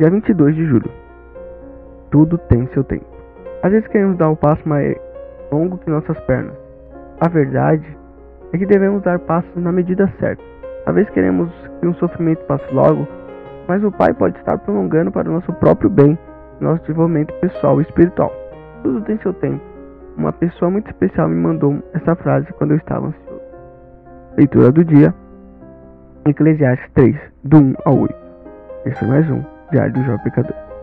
Dia 22 de julho. Tudo tem seu tempo. Às vezes queremos dar um passo mais longo que nossas pernas. A verdade é que devemos dar passos na medida certa. Às vezes queremos que um sofrimento passe logo, mas o Pai pode estar prolongando para o nosso próprio bem, nosso desenvolvimento pessoal e espiritual. Tudo tem seu tempo. Uma pessoa muito especial me mandou essa frase quando eu estava ansioso. Leitura do dia. Eclesiastes 3, do 1 ao 8. Esse é mais um Diário do Jovem Pecador.